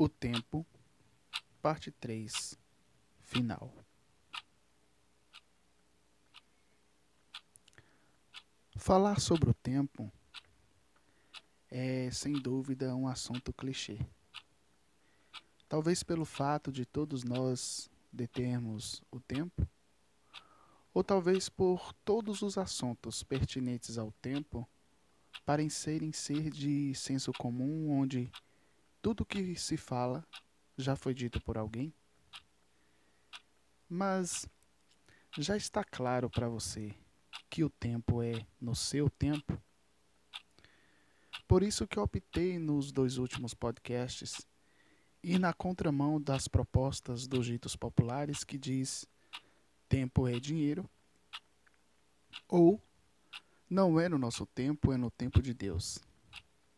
O Tempo, Parte 3 Final. Falar sobre o tempo é, sem dúvida, um assunto clichê. Talvez pelo fato de todos nós determos o tempo, ou talvez por todos os assuntos pertinentes ao tempo parecerem ser de senso comum, onde tudo que se fala já foi dito por alguém? Mas já está claro para você que o tempo é no seu tempo? Por isso que optei nos dois últimos podcasts ir na contramão das propostas dos ditos populares que diz tempo é dinheiro ou não é no nosso tempo, é no tempo de Deus.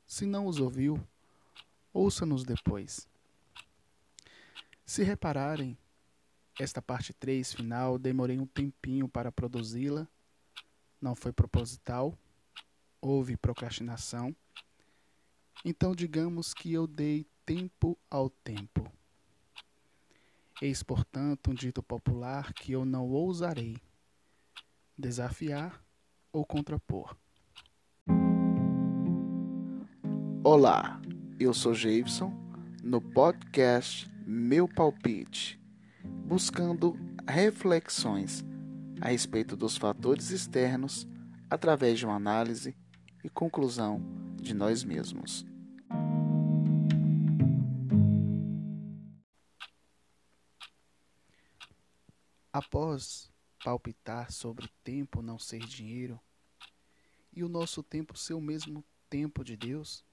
Se não os ouviu, ouça-nos depois. Se repararem, esta parte 3 final demorei um tempinho para produzi-la, não foi proposital, houve procrastinação. Então, digamos que eu dei tempo ao tempo. Eis, portanto, um dito popular que eu não ousarei desafiar ou contrapor. Olá, eu sou Jason no podcast Meu Palpite buscando reflexões a respeito dos fatores externos através de uma análise e conclusão de nós mesmos. Após palpitar sobre tempo não ser dinheiro e o nosso tempo ser o mesmo tempo de Deus,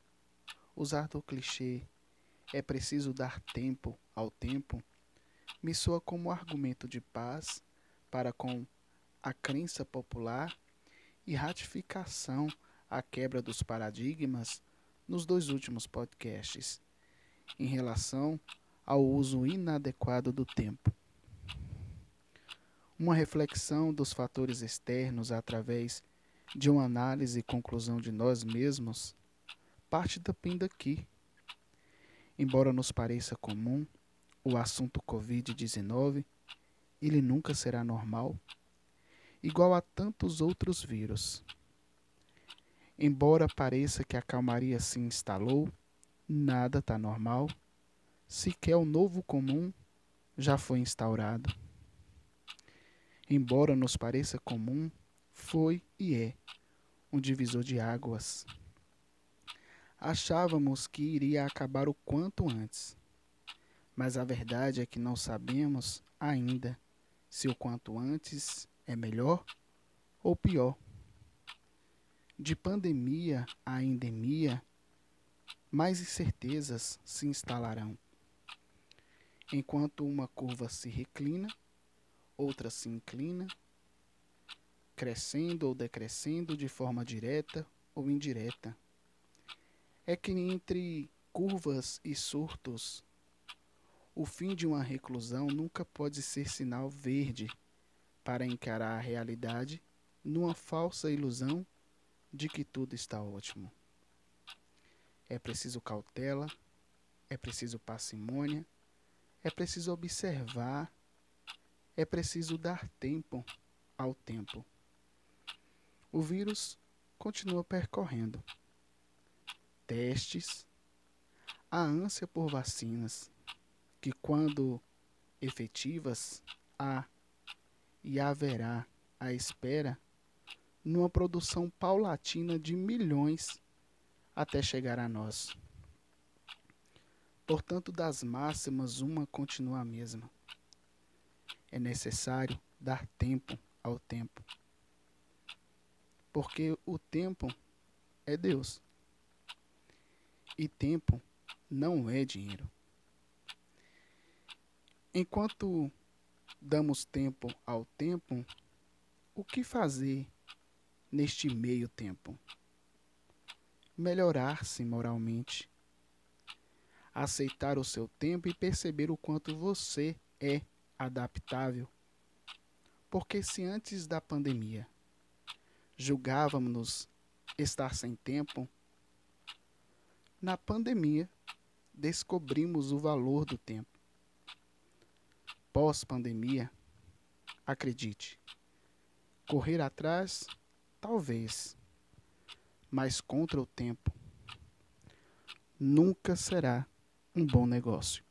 usar do clichê é preciso dar tempo ao tempo me soa como argumento de paz para com a crença popular e ratificação à quebra dos paradigmas nos dois últimos podcasts, em relação ao uso inadequado do tempo. Uma reflexão dos fatores externos através de uma análise e conclusão de nós mesmos parte também daqui. Embora nos pareça comum, o assunto Covid-19, ele nunca será normal, igual a tantos outros vírus. Embora pareça que a calmaria se instalou, nada está normal, sequer o novo comum já foi instaurado. Embora nos pareça comum, foi e é um divisor de águas. Achávamos que iria acabar o quanto antes mas a verdade é que não sabemos ainda se o quanto antes é melhor ou pior. De pandemia a endemia, mais incertezas se instalarão. Enquanto uma curva se reclina, outra se inclina, crescendo ou decrescendo de forma direta ou indireta. É que entre curvas e surtos o fim de uma reclusão nunca pode ser sinal verde para encarar a realidade numa falsa ilusão de que tudo está ótimo. É preciso cautela, é preciso parcimônia, é preciso observar, é preciso dar tempo ao tempo. O vírus continua percorrendo. Testes, a ânsia por vacinas, que, quando efetivas, há e haverá a espera numa produção paulatina de milhões até chegar a nós. Portanto, das máximas, uma continua a mesma. É necessário dar tempo ao tempo. Porque o tempo é Deus. E tempo não é dinheiro. Enquanto damos tempo ao tempo, o que fazer neste meio tempo? Melhorar-se moralmente, aceitar o seu tempo e perceber o quanto você é adaptável. Porque se antes da pandemia julgávamos estar sem tempo, na pandemia descobrimos o valor do tempo. Pós-pandemia, acredite, correr atrás, talvez, mas contra o tempo nunca será um bom negócio.